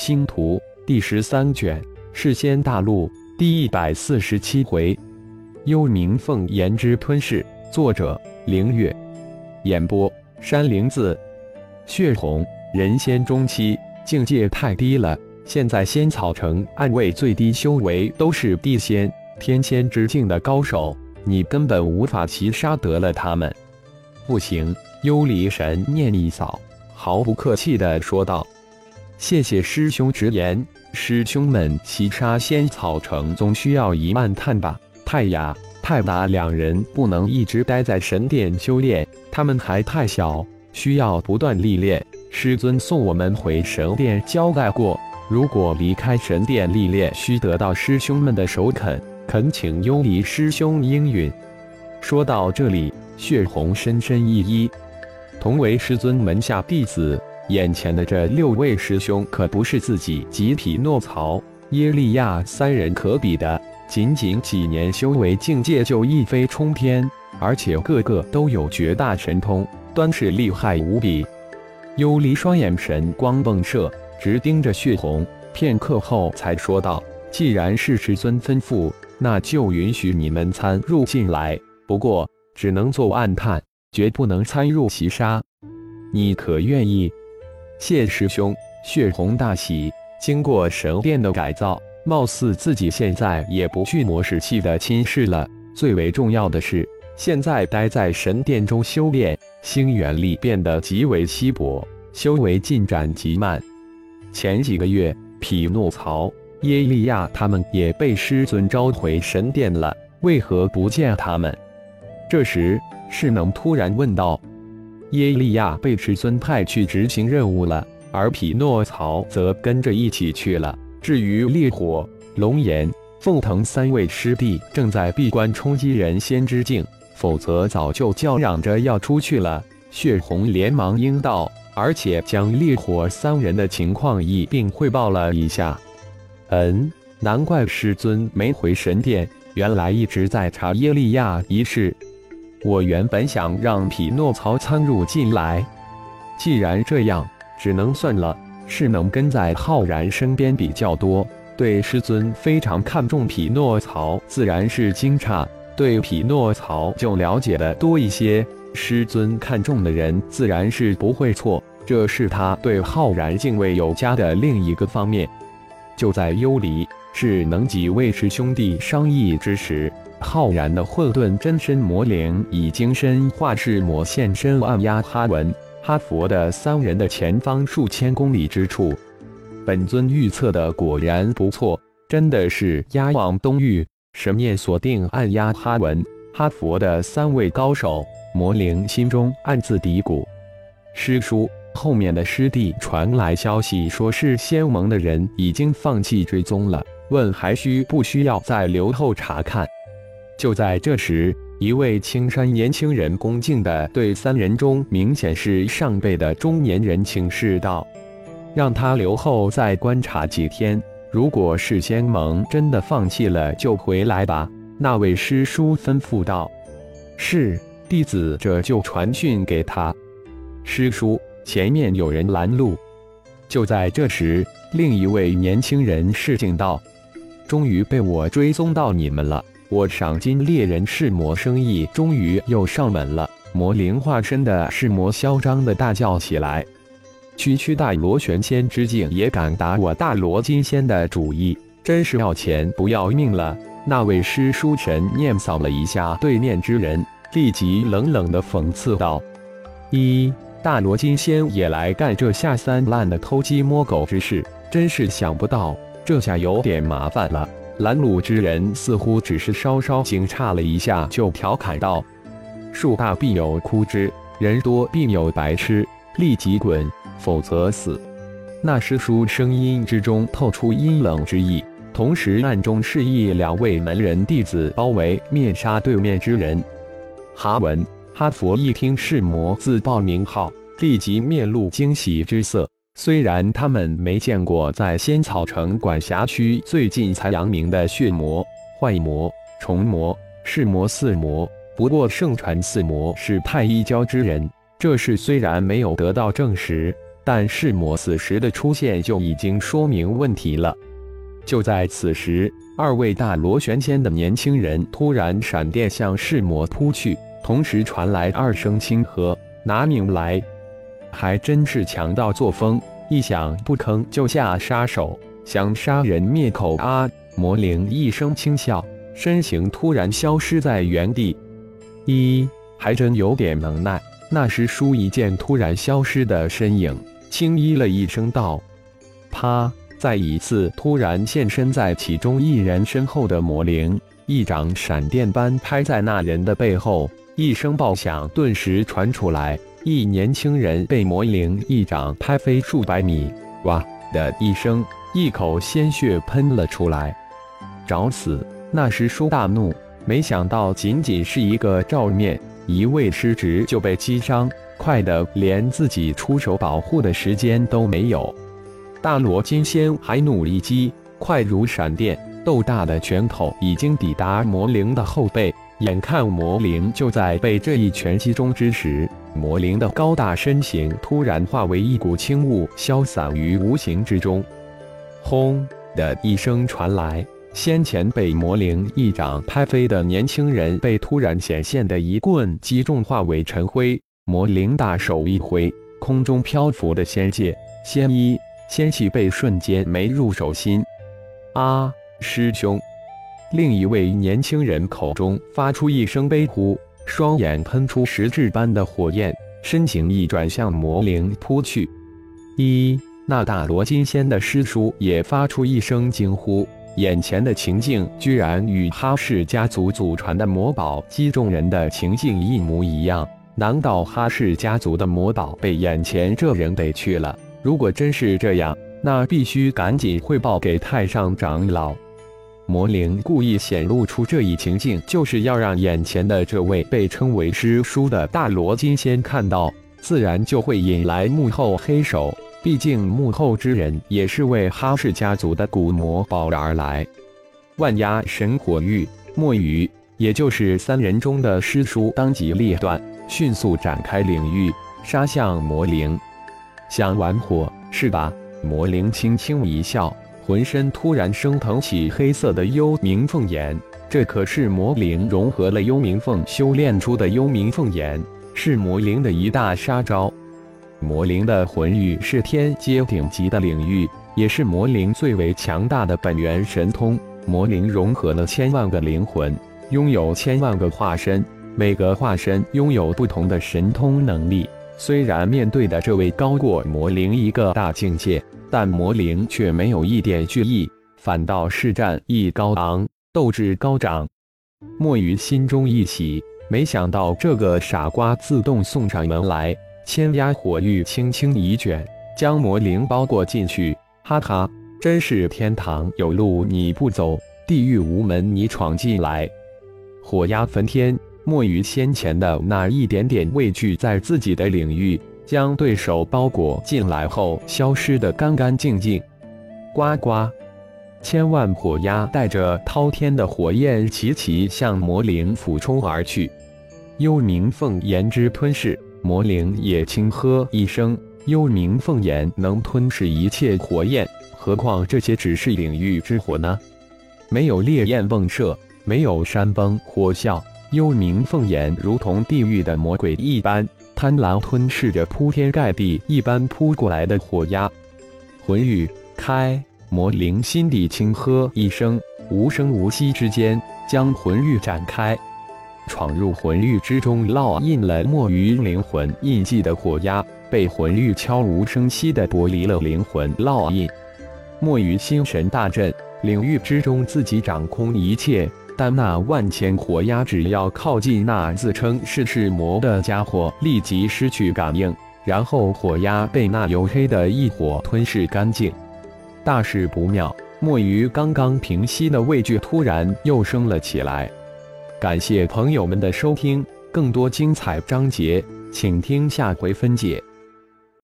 星图第十三卷，世仙大陆第一百四十七回，幽冥凤炎之吞噬。作者：凌月。演播：山灵子。血红人仙中期，境界太低了。现在仙草城暗卫最低修为都是地仙、天仙之境的高手，你根本无法齐杀得了他们。不行，幽离神念一扫，毫不客气地说道。谢谢师兄直言，师兄们齐杀仙草城总需要一万探吧？泰雅、泰达两人不能一直待在神殿修炼，他们还太小，需要不断历练。师尊送我们回神殿交代过，如果离开神殿历练，需得到师兄们的首肯，恳请幽离师兄应允。说到这里，血红深深一揖，同为师尊门下弟子。眼前的这六位师兄可不是自己及匹诺曹、耶利亚三人可比的，仅仅几年修为境界就一飞冲天，而且个个都有绝大神通，端是厉害无比。幽离双眼神光迸射，直盯着血红，片刻后才说道：“既然是师尊吩咐，那就允许你们参入进来，不过只能做暗探，绝不能参入袭杀。你可愿意？”谢师兄，血红大喜。经过神殿的改造，貌似自己现在也不惧魔石器的侵蚀了。最为重要的是，现在待在神殿中修炼，星元力变得极为稀薄，修为进展极慢。前几个月，匹诺曹、耶利亚他们也被师尊召回神殿了，为何不见他们？这时，世能突然问道。耶利亚被师尊派去执行任务了，而匹诺曹则跟着一起去了。至于烈火、龙炎、凤腾三位师弟，正在闭关冲击人仙之境，否则早就叫嚷着要出去了。血红连忙应道，而且将烈火三人的情况一并汇报了一下。嗯，难怪师尊没回神殿，原来一直在查耶利亚一事。我原本想让匹诺曹参入进来，既然这样，只能算了。是能跟在浩然身边比较多，对师尊非常看重匹诺曹，自然是惊诧。对匹诺曹就了解的多一些，师尊看重的人自然是不会错。这是他对浩然敬畏有加的另一个方面。就在幽离是能几位师兄弟商议之时。浩然的混沌真身魔灵已经身化赤魔现身按压哈文、哈佛的三人的前方数千公里之处。本尊预测的果然不错，真的是压往东域，神念锁定按压哈文、哈佛的三位高手。魔灵心中暗自嘀咕：师叔，后面的师弟传来消息，说是仙盟的人已经放弃追踪了，问还需不需要再留后查看。就在这时，一位青山年轻人恭敬地对三人中明显是上辈的中年人请示道：“让他留后再观察几天，如果是仙盟真的放弃了，就回来吧。”那位师叔吩咐道：“是，弟子这就传讯给他。”师叔，前面有人拦路。就在这时，另一位年轻人示警道：“终于被我追踪到你们了。”我赏金猎人噬魔生意终于又上门了。魔灵化身的噬魔嚣张的大叫起来：“区区大罗玄仙之境也敢打我大罗金仙的主意，真是要钱不要命了！”那位师叔神念扫了一下对面之人，立即冷冷的讽刺道：“一大罗金仙也来干这下三滥的偷鸡摸狗之事，真是想不到，这下有点麻烦了。”拦路之人似乎只是稍稍惊诧了一下，就调侃道：“树大必有枯枝，人多必有白痴，立即滚，否则死。”那师叔声音之中透出阴冷之意，同时暗中示意两位门人弟子包围灭杀对面之人。哈文、哈佛一听是魔自报名号，立即面露惊喜之色。虽然他们没见过在仙草城管辖区最近才扬名的血魔、坏魔、虫魔、噬魔四魔，不过盛传四魔是太一教之人。这事虽然没有得到证实，但是魔此时的出现就已经说明问题了。就在此时，二位大螺旋仙的年轻人突然闪电向噬魔扑去，同时传来二声轻喝：“拿命来！”还真是强盗作风，一想不吭就下杀手，想杀人灭口啊！魔灵一声轻笑，身形突然消失在原地。一还真有点能耐。那师叔一见突然消失的身影，轻咦了一声道：“啪！”再一次突然现身在其中一人身后的魔灵，一掌闪电般拍在那人的背后，一声爆响顿时传出来，一年轻人被魔灵一掌拍飞数百米，哇的一声，一口鲜血喷了出来。找死！那师叔大怒，没想到仅仅是一个照面。一位失职就被击伤，快的连自己出手保护的时间都没有。大罗金仙还努力击，快如闪电，豆大的拳头已经抵达魔灵的后背。眼看魔灵就在被这一拳击中之时，魔灵的高大身形突然化为一股轻雾，消散于无形之中。轰的一声传来。先前被魔灵一掌拍飞的年轻人，被突然显现的一棍击中，化为尘灰。魔灵大手一挥，空中漂浮的仙界、仙衣、仙气被瞬间没入手心。啊，师兄！另一位年轻人口中发出一声悲呼，双眼喷出实质般的火焰，身形一转向魔灵扑去。一，那大罗金仙的师叔也发出一声惊呼。眼前的情境居然与哈氏家族祖传的魔宝击中人的情境一模一样，难道哈氏家族的魔宝被眼前这人给去了？如果真是这样，那必须赶紧汇报给太上长老。魔灵故意显露出这一情境，就是要让眼前的这位被称为师叔的大罗金仙看到，自然就会引来幕后黑手。毕竟幕后之人也是为哈氏家族的古魔宝而来。万压神火玉墨鱼，也就是三人中的师叔，当机立断，迅速展开领域，杀向魔灵。想玩火是吧？魔灵轻轻一笑，浑身突然升腾起黑色的幽冥凤眼。这可是魔灵融合了幽冥凤修炼出的幽冥凤眼，是魔灵的一大杀招。魔灵的魂域是天阶顶级的领域，也是魔灵最为强大的本源神通。魔灵融合了千万个灵魂，拥有千万个化身，每个化身拥有不同的神通能力。虽然面对的这位高过魔灵一个大境界，但魔灵却没有一点惧意，反倒是战意高昂，斗志高涨。墨鱼心中一喜，没想到这个傻瓜自动送上门来。千压火玉轻轻一卷，将魔灵包裹进去。哈哈，真是天堂有路你不走，地狱无门你闯进来。火压焚天，墨鱼先前的那一点点畏惧，在自己的领域将对手包裹进来后，消失得干干净净。呱呱，千万火压带着滔天的火焰齐齐向魔灵俯冲而去。幽冥凤炎之吞噬。魔灵也轻喝一声：“幽冥凤炎能吞噬一切火焰，何况这些只是领域之火呢？没有烈焰迸射，没有山崩火啸，幽冥凤炎如同地狱的魔鬼一般，贪婪吞噬着铺天盖地一般扑过来的火压。魂域开，魔灵心底轻喝一声，无声无息之间将魂域展开。”闯入魂域之中，烙印了墨鱼灵魂印记的火压，被魂域悄无声息地剥离了灵魂烙印。墨鱼心神大震，领域之中自己掌控一切，但那万千火压只要靠近那自称是赤魔的家伙，立即失去感应，然后火压被那黝黑的异火吞噬干净。大事不妙，墨鱼刚刚平息的畏惧突然又升了起来。感谢朋友们的收听，更多精彩章节，请听下回分解。